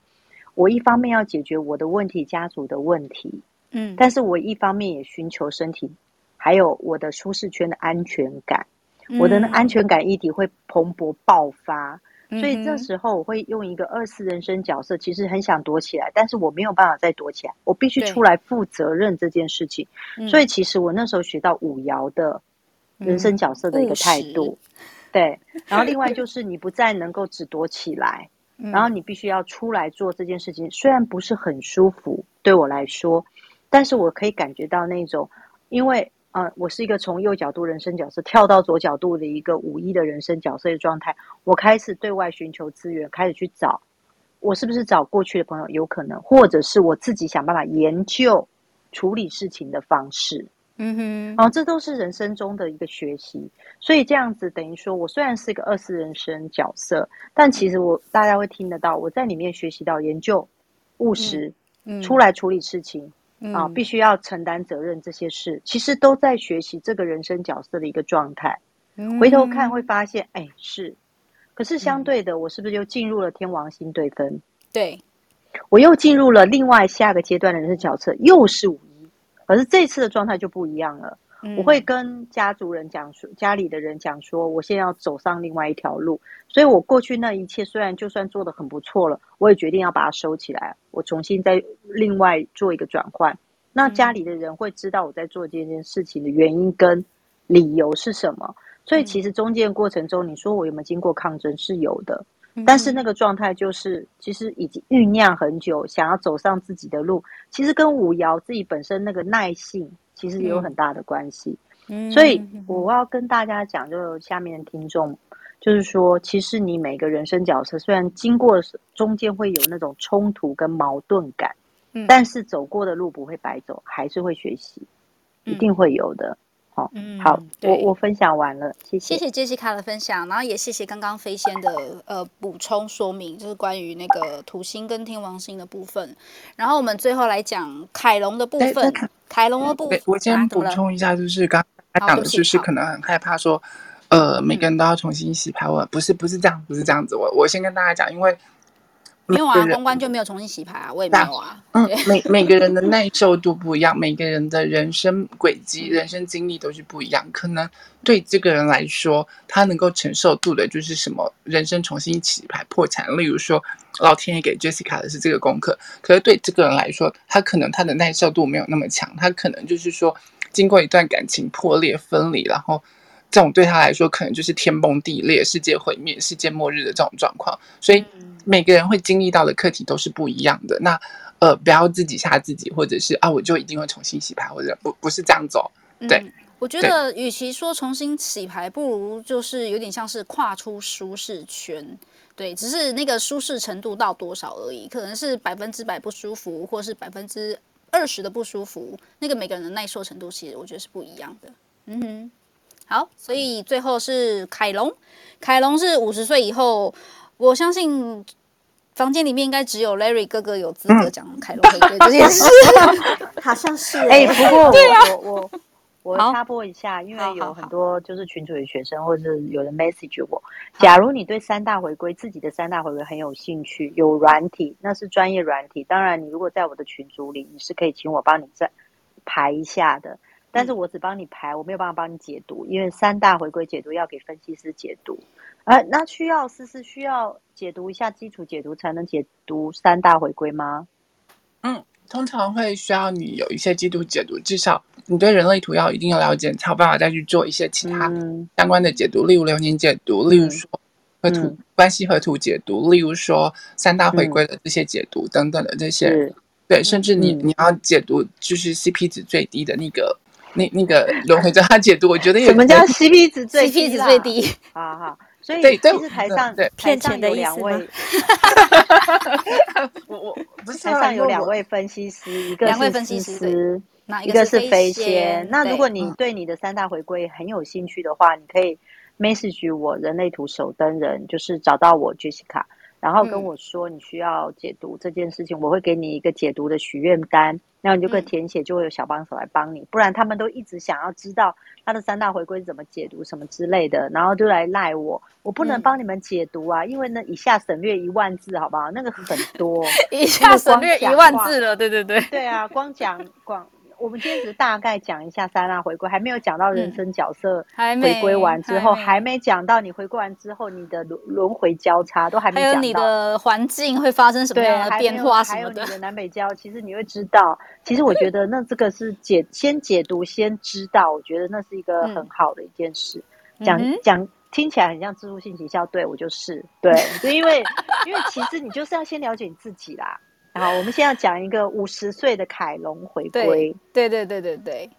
我一方面要解决我的问题、家族的问题。嗯，但是我一方面也寻求身体，还有我的舒适圈的安全感，嗯、我的安全感议题会蓬勃爆发，嗯、所以这时候我会用一个二次人生角色，其实很想躲起来，但是我没有办法再躲起来，我必须出来负责任这件事情。所以其实我那时候学到五爻的人生角色的一个态度，嗯、对。然后另外就是你不再能够只躲起来，嗯、然后你必须要出来做这件事情，虽然不是很舒服，对我来说。但是我可以感觉到那种，因为呃，我是一个从右角度人生角色跳到左角度的一个五一的人生角色的状态，我开始对外寻求资源，开始去找，我是不是找过去的朋友有可能，或者是我自己想办法研究处理事情的方式，嗯哼，然后这都是人生中的一个学习，所以这样子等于说我虽然是一个二次人生角色，但其实我大家会听得到我在里面学习到研究务实，嗯，出来处理事情。啊，必须要承担责任，这些事其实都在学习这个人生角色的一个状态。回头看会发现，哎，是。可是相对的，我是不是又进入了天王星对分？对，我又进入了另外下个阶段的人生角色，又是五一。可是这次的状态就不一样了。我会跟家族人讲说，家里的人讲说，我现在要走上另外一条路。所以我过去那一切，虽然就算做的很不错了，我也决定要把它收起来，我重新再另外做一个转换。那家里的人会知道我在做这件事情的原因跟理由是什么。所以其实中间过程中，你说我有没有经过抗争？是有的，但是那个状态就是，其实已经酝酿很久，想要走上自己的路。其实跟五爻自己本身那个耐性。其实也有很大的关系，嗯、所以我要跟大家讲，就下面的听众，就是说，其实你每个人生角色虽然经过中间会有那种冲突跟矛盾感，嗯、但是走过的路不会白走，还是会学习，一定会有的。好，嗯、好，我我分享完了，谢谢，谢谢杰西卡的分享，然后也谢谢刚刚飞仙的呃补充说明，就是关于那个土星跟天王星的部分，然后我们最后来讲凯龙的部分，凯龙的部分，我先补充一下，就是刚刚讲的就是可能很害怕说，呃，每个人都要重新洗牌，我不是不是这样，不是这样子，我我先跟大家讲，因为没有啊，公关就没有重新洗牌啊，我也没有啊。嗯，每 每个人的耐受度不一样，每个人的人生轨迹、人生经历都是不一样。可能对这个人来说，他能够承受度的就是什么人生重新洗牌、破产。例如说，老天爷给 Jessica 的是这个功课，可是对这个人来说，他可能他的耐受度没有那么强，他可能就是说，经过一段感情破裂、分离，然后这种对他来说，可能就是天崩地裂、世界毁灭、世界末日的这种状况，所以。每个人会经历到的课题都是不一样的。那呃，不要自己吓自己，或者是啊，我就一定会重新洗牌，或者不不是这样走。对，嗯、我觉得与其说重新洗牌，不如就是有点像是跨出舒适圈。对，只是那个舒适程度到多少而已，可能是百分之百不舒服，或是百分之二十的不舒服。那个每个人的耐受程度，其实我觉得是不一样的。嗯哼，好，所以最后是凯龙，凯龙是五十岁以后。我相信房间里面应该只有 Larry 哥哥有资格讲凯龙回归这件事，好像是哎、欸。不过我、啊、我我我插播一下，因为有很多就是群主的学生，或者是有人 message 我。假如你对三大回归自己的三大回归很有兴趣，有软体，那是专业软体。当然，你如果在我的群组里，你是可以请我帮你再排一下的。但是我只帮你排，我没有办法帮你解读，因为三大回归解读要给分析师解读。呃，那需要是是需要解读一下基础解读才能解读三大回归吗？嗯，通常会需要你有一些基础解读，至少你对人类图要一定要了解，才有办法再去做一些其他相关的解读，嗯、例如流年解读，例如说和图、嗯、关系和图解读，例如说三大回归的这些解读、嗯、等等的这些，是。对，甚至你、嗯、你要解读就是 CP 值最低的那个那那个轮回交叉解读，我觉得也什么叫 CP 值最低 CP 值最低？好好。所以其实台上骗钱的两位，我我不是台上有两位分析师，一个是思思，一个是飞仙。那如果你对你的三大回归很有兴趣的话，你可以 message 我人类图守灯人，就是找到我 Jessica，然后跟我说你需要解读这件事情，我会给你一个解读的许愿单。那你就可以填写，就会有小帮手来帮你。嗯、不然他们都一直想要知道他的三大回归是怎么解读什么之类的，然后就来赖我，我不能帮你们解读啊，嗯、因为呢以下省略一万字，好不好？那个很多，以下省略一万字了，对对对，对啊，光讲光。我们今天只是大概讲一下三大回归，还没有讲到人生角色回归完之后，还没讲到你回归完之后你的轮轮回交叉都还没讲到，还有你的环境会发生什么样的变化什么的，还有你的南北交，其实你会知道。其实我觉得那这个是解先解读先知道，我觉得那是一个很好的一件事。讲讲听起来很像自助性行销，对我就是对，就 因为因为其实你就是要先了解你自己啦。好，我们先要讲一个五十岁的凯龙回归。对对对对对，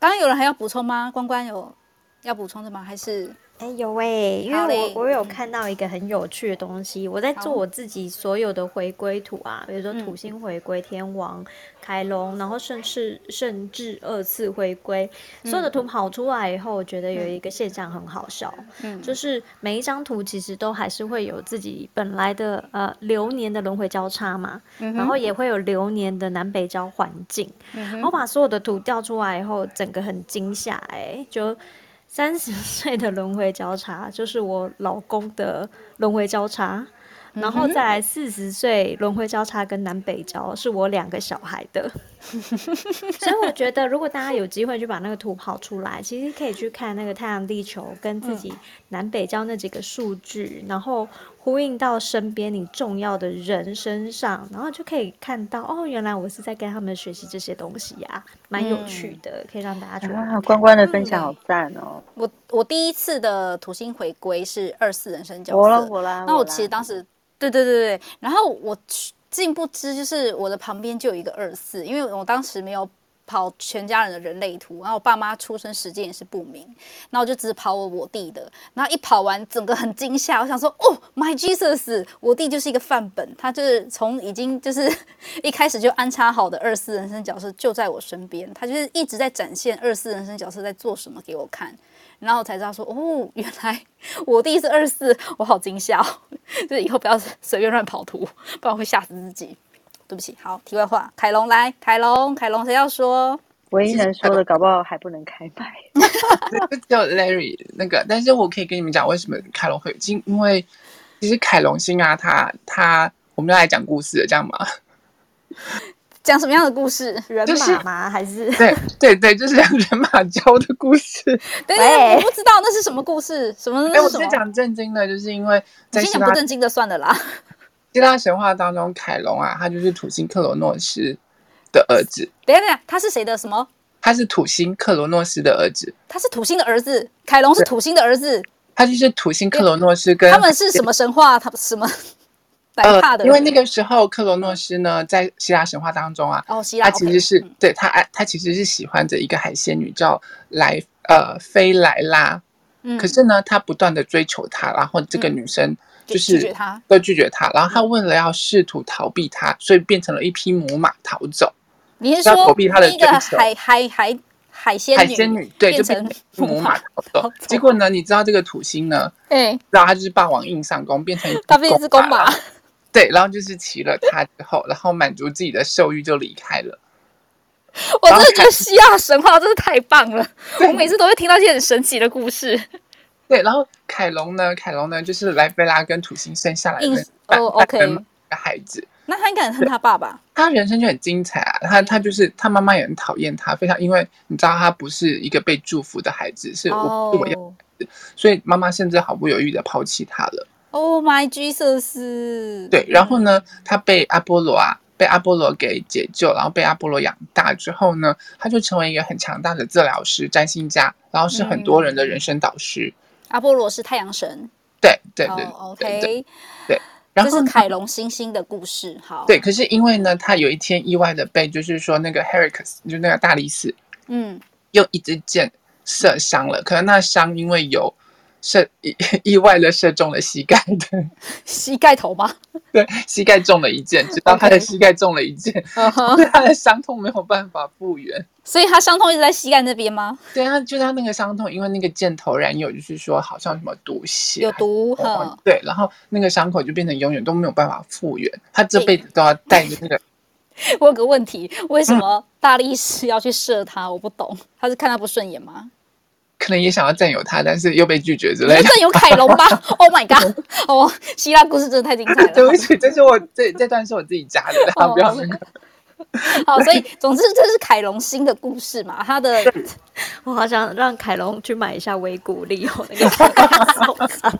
刚刚有人还要补充吗？关关有要补充的吗？还是？哎，有哎，因为我我有看到一个很有趣的东西，我在做我自己所有的回归图啊，比如说土星回归、天王、凯龙，然后甚至甚至二次回归，所有的图跑出来以后，我觉得有一个现象很好笑，嗯，就是每一张图其实都还是会有自己本来的呃流年的轮回交叉嘛，然后也会有流年的南北交环境，我把所有的图调出来以后，整个很惊吓，哎，就。三十 岁的轮回交叉就是我老公的轮回交叉，然后再来四十岁轮回交叉跟南北交是我两个小孩的，所以我觉得如果大家有机会就把那个图跑出来，其实可以去看那个太阳地球跟自己南北交那几个数据，然后。呼应到身边你重要的人身上，然后就可以看到哦，原来我是在跟他们学习这些东西呀、啊，蛮有趣的，嗯、可以让大家去哇，关关的分享好赞哦！我我第一次的土星回归是二四人生角色，我了我了，那我其实当时对对对对，然后我竟不知就是我的旁边就有一个二四，因为我当时没有。跑全家人的人类图，然后我爸妈出生时间也是不明，那我就只跑我我弟的，然后一跑完，整个很惊吓，我想说，哦，My Jesus，我弟就是一个范本，他就是从已经就是 一开始就安插好的二四人生角色就在我身边，他就是一直在展现二四人生角色在做什么给我看，然后我才知道说，哦，原来我弟是二四，我好惊吓，就是以后不要随便乱跑图，不然会吓死自己。对不起，好，题外话，凯龙来，凯龙，凯龙，谁要说？唯一能说的，搞不好还不能开麦。叫 Larry 那个，但是我可以跟你们讲为什么凯龙会进，因为其实凯龙星啊，他他我们要来讲故事了，这样吗？讲什么样的故事？人马吗？还是对对对，就是讲人马交的故事。对对，我不知道那是什么故事，什么？哎，我先讲正经的，就是因为在先讲不正经的算了啦。希腊神话当中，凯龙啊，他就是土星克罗诺斯的儿子。等一下等一下，他是谁的什么？他是土星克罗诺斯的儿子。他是土星的儿子，凯龙是土星的儿子。他就是土星克罗诺斯跟他们是什么神话？他什么？呃，因为那个时候克罗诺斯呢，在希腊神话当中啊，哦，希腊他其实是对他爱他其实是喜欢着一个海仙女叫莱呃菲莱拉，嗯，可是呢，他不断的追求她，然后这个女生就是拒绝他，都拒绝他，然后他为了要试图逃避她，所以变成了一匹母马逃走。你是说逃避他的追求？海海海海仙海仙女对，就变成母马逃走。结果呢，你知道这个土星呢？哎，然后他就是霸王硬上弓，变成他变一只公马。对，然后就是骑了它之后，然后满足自己的兽欲就离开了。我真的觉得希腊神话真是太棒了，我每次都会听到一些很神奇的故事。对，然后凯龙呢？凯龙呢？就是莱菲拉跟土星生下来的哦，OK，的孩子。那他应该很恨他爸爸。他人生就很精彩啊！他他就是他妈妈也很讨厌他，非常因为你知道他不是一个被祝福的孩子，是我是我要所以妈妈甚至毫不犹豫的抛弃他了。Oh my Jesus！对，然后呢，他被阿波罗啊，被阿波罗给解救，然后被阿波罗养大之后呢，他就成为一个很强大的治疗师、占星家，然后是很多人的人生导师。嗯、阿波罗是太阳神。对对对、oh,，OK，对，对，然后这是凯龙星星的故事。好，对，可是因为呢，他有一天意外的被，就是说那个 Heracles，就那个大力士，嗯，用一支箭射伤了，可能那伤因为有。射意 意外的射中了膝盖，对，膝盖头吗？对，膝盖中了一箭，直到他的膝盖中了一箭，okay. 对他的伤痛没有办法复原，所以他伤痛一直在膝盖那边吗？对啊，就是他那个伤痛，因为那个箭头燃有，就是说好像什么毒血，有毒哈，对，然后那个伤口就变成永远都没有办法复原，他这辈子都要带着那个。我有个问题，为什么大力士要去射他？我不懂，他是看他不顺眼吗？可能也想要占有他，但是又被拒绝之类的。占有凯龙吧？Oh my god！哦，希腊故事真的太精彩了。对不起，这是我这这段是我自己加的，大家不要那个。好，所以总之这是凯龙新的故事嘛。他的，我好想让凯龙去买一下维骨力哦，那个。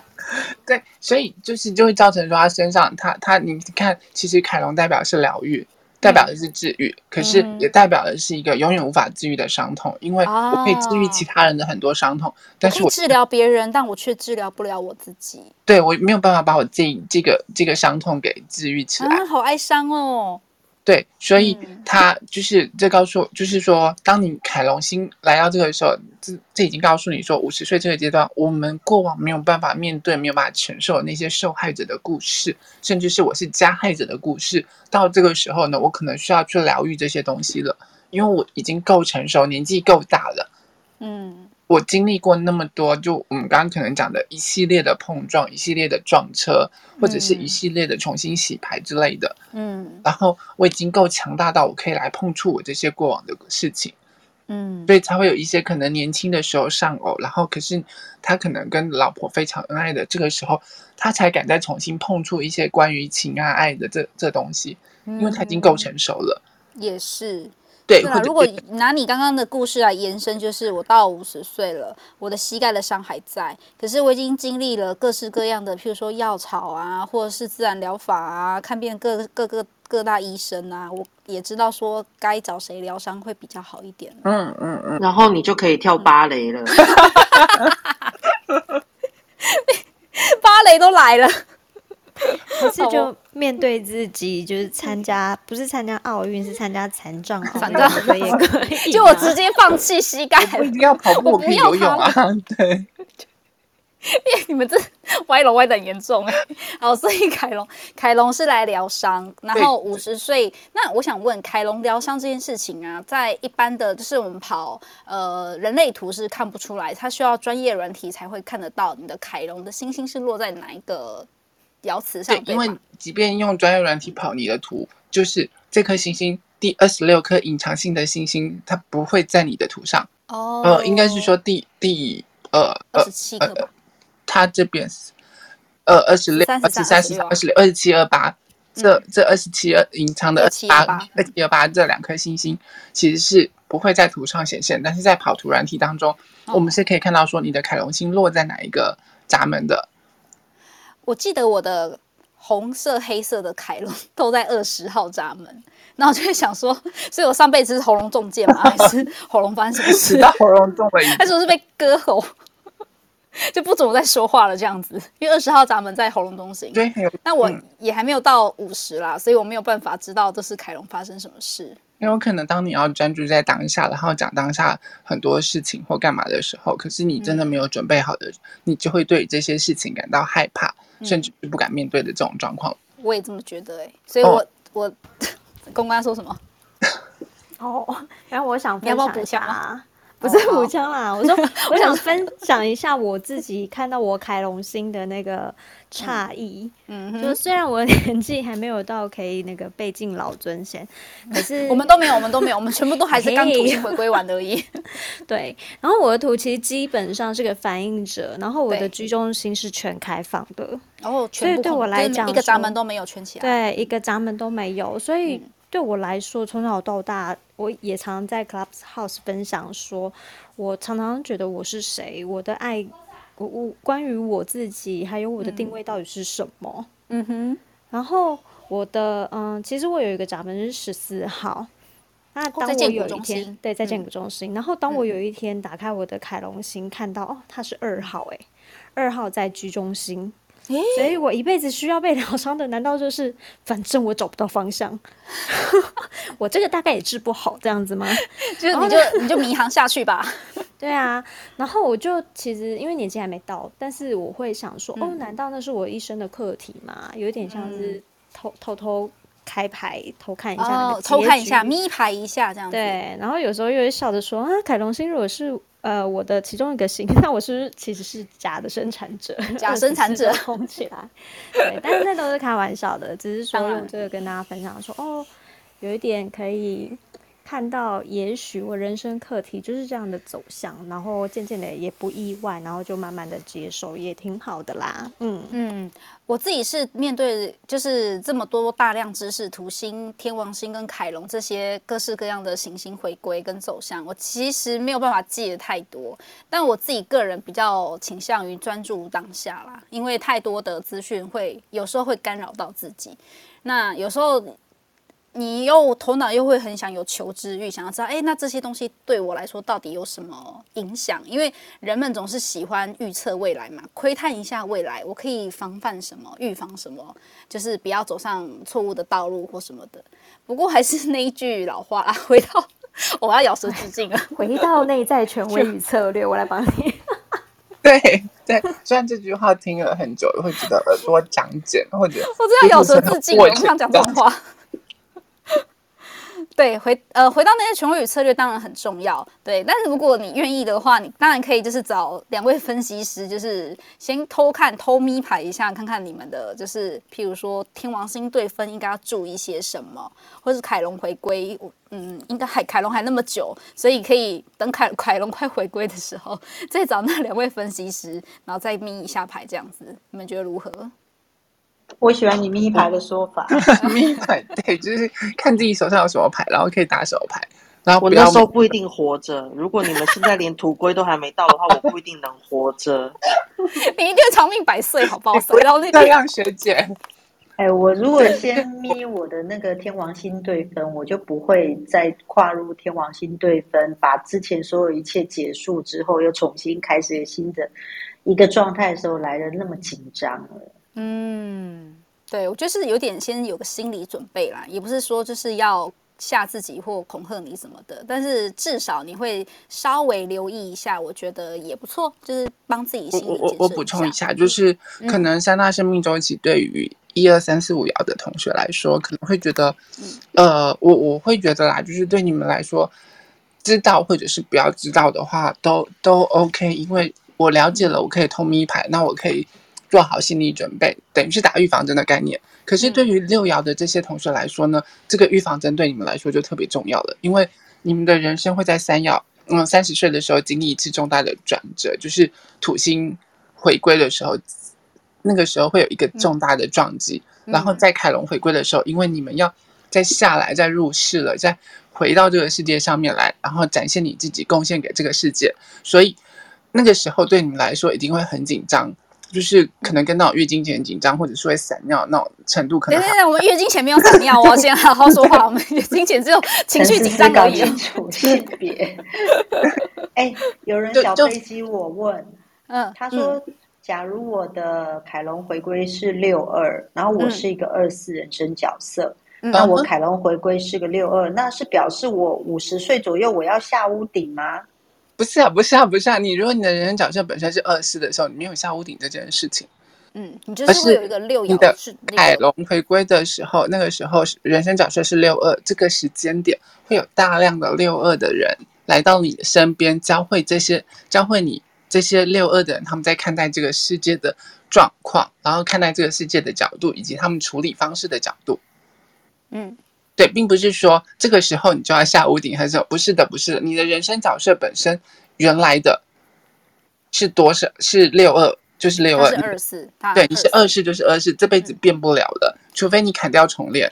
对，所以就是就会造成说他身上他他你看，其实凯龙代表是疗愈。代表的是治愈，可是也代表的是一个永远无法治愈的伤痛，因为我可以治愈其他人的很多伤痛，哦、但是我，我治疗别人，但我却治疗不了我自己。对，我没有办法把我这这个这个伤痛给治愈起来，啊，好哀伤哦。对，所以他就是这告诉，就是说，当你凯龙星来到这个时候，这这已经告诉你说，五十岁这个阶段，我们过往没有办法面对、没有办法承受那些受害者的故事，甚至是我是加害者的故事，到这个时候呢，我可能需要去疗愈这些东西了，因为我已经够成熟，年纪够大了，嗯。我经历过那么多，就我们刚刚可能讲的一系列的碰撞，一系列的撞车，或者是一系列的重新洗牌之类的。嗯，然后我已经够强大到我可以来碰触我这些过往的事情。嗯，所以才会有一些可能年轻的时候丧偶，然后可是他可能跟老婆非常恩爱的这个时候，他才敢再重新碰触一些关于情啊爱的这这东西，因为他已经够成熟了。也是。对啊，如果拿你刚刚的故事来延伸，就是我到五十岁了，我的膝盖的伤还在，可是我已经经历了各式各样的，譬如说药草啊，或者是自然疗法啊，看遍各各个各大医生啊，我也知道说该找谁疗伤会比较好一点。嗯嗯嗯，然后你就可以跳芭蕾了，芭蕾都来了。可是就面对自己，就是参加不是参加奥运，是参加残障 奥运也可以。就我直接放弃膝盖，不一定要跑步，我可以游泳啊。对，因为你们这歪楼歪的很严重哎。好，所以凯龙，凯龙是来疗伤，然后五十岁。那我想问，凯龙疗伤这件事情啊，在一般的就是我们跑呃人类图是看不出来，它需要专业软体才会看得到你的凯龙的星星是落在哪一个。爻辞上，对，因为即便用专业软体跑你的图，就是这颗星星第二十六颗隐藏性的星星，它不会在你的图上。哦，呃，应该是说第第呃二十七颗，它这边是呃二十六、二十三、十二十六、二十七、二八，这这二十七二隐藏的二八二七二八这两颗星星其实是不会在图上显现，但是在跑图软体当中，哦、我们是可以看到说你的凯龙星落在哪一个闸门的。我记得我的红色、黑色的凯龙都在二十号闸门，那我就会想说，所以我上辈子是喉咙中箭吗？还是喉咙发生什么事？喉咙中了一，还是我是被割喉？就不怎么再说话了，这样子，因为二十号闸门在喉咙中心。对，那我也还没有到五十啦，所以我没有办法知道这是凯龙发生什么事。因为有可能当你要专注在当下，然后讲当下很多事情或干嘛的时候，可是你真的没有准备好的，嗯、你就会对这些事情感到害怕，嗯、甚至不敢面对的这种状况。我也这么觉得哎、欸，所以我、哦、我 公关说什么？哦，然后我想分享一下啊。不是武枪啦，哦、我说 我想分享一下我自己看到我凯龙星的那个诧异。嗯，就虽然我年纪还没有到可以那个背进老尊贤，可是我们都没有，我们都没有，我们全部都还是刚土星回归完而已。对，然后我的图其实基本上是个反应者，然后我的居中心是全开放的，然后所以对我来讲一个闸门都没有圈起来，对，一个闸门都没有，所以。嗯对我来说，从小到大，我也常常在 Clubhouse 分享说，我常常觉得我是谁，我的爱，我我关于我自己，还有我的定位到底是什么？嗯哼。然后我的嗯，其实我有一个闸门是十四号。那当我有一天，对，在建国中心。然后当我有一天打开我的凯龙星，看到哦，它是二号，诶，二号在居中心。所以我一辈子需要被疗伤的，难道就是反正我找不到方向，我这个大概也治不好这样子吗？就是你就你就迷航下去吧。对啊，然后我就其实因为年纪还没到，但是我会想说，嗯、哦，难道那是我一生的课题吗？有点像是偷偷偷开牌偷看一下、哦，偷看一下眯牌一下这样子。对，然后有时候又会笑着说啊，凯龙星如果是。呃，我的其中一个心，那我是不是其实是假的生产者，假生产 者红起来，对，但是那都是开玩笑的，只是说用这个跟大家分享说，哦，有一点可以。看到，也许我人生课题就是这样的走向，然后渐渐的也不意外，然后就慢慢的接受，也挺好的啦。嗯嗯，我自己是面对就是这么多大量知识，土星、天王星跟凯龙这些各式各样的行星回归跟走向，我其实没有办法记得太多，但我自己个人比较倾向于专注当下啦，因为太多的资讯会有时候会干扰到自己，那有时候。你又头脑又会很想有求知欲，想要知道，哎，那这些东西对我来说到底有什么影响？因为人们总是喜欢预测未来嘛，窥探一下未来，我可以防范什么，预防什么，就是不要走上错误的道路或什么的。不过还是那一句老话啦，回到 我要咬舌自尽了，回到内在权威与策略，我来帮你。对对，虽然这句话听了很久，会觉得耳朵长茧，或者我真的咬舌自尽了，我不想讲这种话。对，回呃回到那些权威策略当然很重要，对。但是如果你愿意的话，你当然可以就是找两位分析师，就是先偷看偷咪牌一下，看看你们的就是譬如说天王星对分应该要注意些什么，或是凯龙回归，嗯，应该还凯龙还那么久，所以可以等凯凯龙快回归的时候，再找那两位分析师，然后再咪一下牌这样子，你们觉得如何？我喜欢你咪牌的说法，咪牌对，就是看自己手上有什么牌，然后可以打什么牌。然后我那时候不一定活着，如果你们现在连土龟都还没到的话，我不一定能活着。你一定长命百岁，好不好？不要那样，学姐。哎，我如果先咪我的那个天王星对分，我就不会再跨入天王星对分，把之前所有一切结束之后，又重新开始新的一个状态的时候来的那么紧张了。嗯，对，我觉得是有点先有个心理准备啦，也不是说就是要吓自己或恐吓你什么的，但是至少你会稍微留意一下，我觉得也不错，就是帮自己心理。我我我补充一下，就是可能三大生命周期对于一二三四五爻的同学来说，可能会觉得，呃，我我会觉得啦，就是对你们来说，知道或者是不要知道的话，都都 OK，因为我了解了，我可以偷咪牌，那我可以。做好心理准备，等于是打预防针的概念。可是对于六爻的这些同学来说呢，这个预防针对你们来说就特别重要了，因为你们的人生会在三爻，嗯，三十岁的时候经历一次重大的转折，就是土星回归的时候，那个时候会有一个重大的撞击。然后在凯龙回归的时候，因为你们要再下来、再入世了、再回到这个世界上面来，然后展现你自己，贡献给这个世界，所以那个时候对你们来说一定会很紧张。就是可能跟那种月经前紧张，或者是会散尿那种程度，可能。对对对，我们月经前没有散尿我要，先好好说话。我们月经前只有情绪紧张而已。清楚性别。哎，有人小飞机我问，嗯，他说，假如我的凯龙回归是六二，然后我是一个二四人生角色，那我凯龙回归是个六二，那是表示我五十岁左右我要下屋顶吗？不是啊，不是啊，不是啊！你如果你的人生角色本身是二四的时候，你没有下屋顶这件事情。嗯，你就是会有一个六爻，你的凯龙回归的时候，那个时候人生角色是六二，这个时间点会有大量的六二的人来到你的身边，教会这些教会你这些六二的人，他们在看待这个世界的状况，然后看待这个世界的角度，以及他们处理方式的角度。嗯。对，并不是说这个时候你就要下屋顶，还是不是的，不是的。你的人生角色本身原来的是多少？是六二，就是六二。是二四，对，你是二四就是二四，这辈子变不了的，嗯，除非你砍掉重练。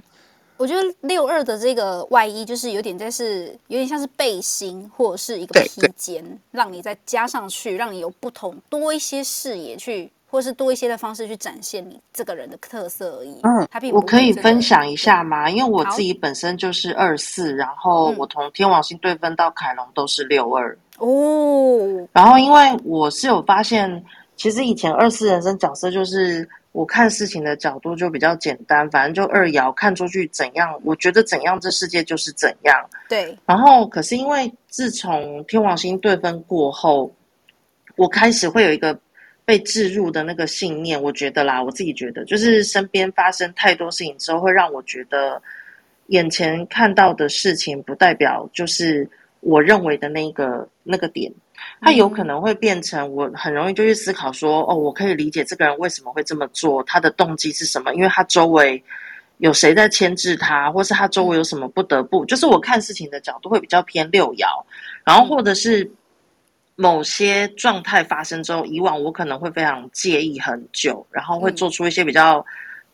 我觉得六二的这个外衣就是有点在是有点像是背心，或者是一个披肩，让你再加上去，让你有不同多一些视野去。或是多一些的方式去展现你这个人的特色而已。嗯，他我可以分享一下吗？因为我自己本身就是二四，然后我从天王星对分到凯龙都是六二哦。然后因为我是有发现，其实以前二四人生角色就是我看事情的角度就比较简单，反正就二爻看出去怎样，我觉得怎样这世界就是怎样。对。然后可是因为自从天王星对分过后，我开始会有一个。被置入的那个信念，我觉得啦，我自己觉得，就是身边发生太多事情之后，会让我觉得眼前看到的事情不代表就是我认为的那个那个点，它有可能会变成我很容易就去思考说，哦，我可以理解这个人为什么会这么做，他的动机是什么？因为他周围有谁在牵制他，或是他周围有什么不得不，就是我看事情的角度会比较偏六爻，然后或者是。某些状态发生之后，以往我可能会非常介意很久，然后会做出一些比较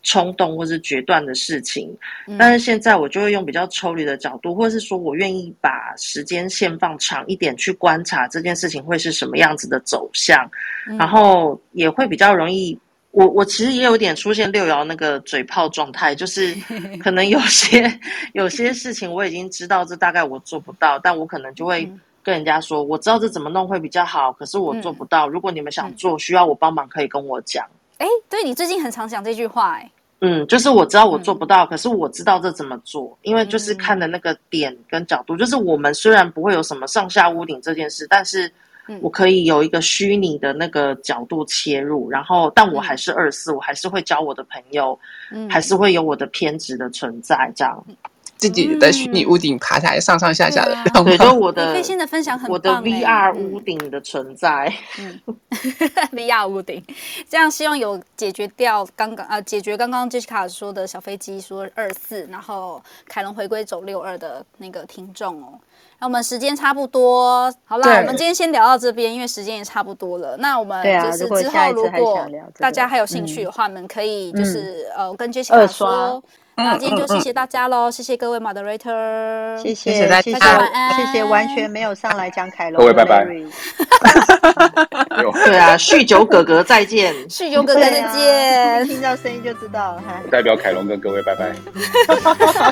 冲动或是决断的事情。嗯。但是现在我就会用比较抽离的角度，或者是说我愿意把时间线放长一点去观察这件事情会是什么样子的走向，嗯。然后也会比较容易。我我其实也有点出现六爻那个嘴炮状态，就是 可能有些有些事情我已经知道这大概我做不到，但我可能就会。嗯跟人家说，我知道这怎么弄会比较好，可是我做不到。嗯、如果你们想做，需要我帮忙，可以跟我讲。哎，对，你最近很常讲这句话，哎，嗯，就是我知道我做不到，嗯、可是我知道这怎么做，因为就是看的那个点跟角度，嗯、就是我们虽然不会有什么上下屋顶这件事，但是我可以有一个虚拟的那个角度切入，然后，但我还是二四，我还是会交我的朋友，嗯、还是会有我的偏执的存在，这样。自己的虚拟屋顶爬下来，上上下下的，对，就我的飞仙的分享很棒，我的 VR 屋顶的存在，嗯，VR 屋顶，这样希望有解决掉刚刚啊，解决刚刚 Jessica 说的小飞机说二四，然后凯龙回归走六二的那个听众哦。那我们时间差不多，好啦，我们今天先聊到这边，因为时间也差不多了。那我们就是之后如果大家还有兴趣的话，我们可以就是呃跟 Jessica 说。那今天就谢谢大家喽，谢谢各位 moderator，谢谢大家，晚安，谢谢完全没有上来讲凯龙，各位拜拜。对啊，酗酒哥哥再见，酗酒哥哥再见，听到声音就知道了。代表凯龙跟各位拜拜。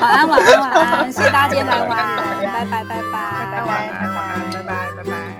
晚安晚安晚安，谢谢大家今天来玩，拜拜拜拜。拜拜拜拜。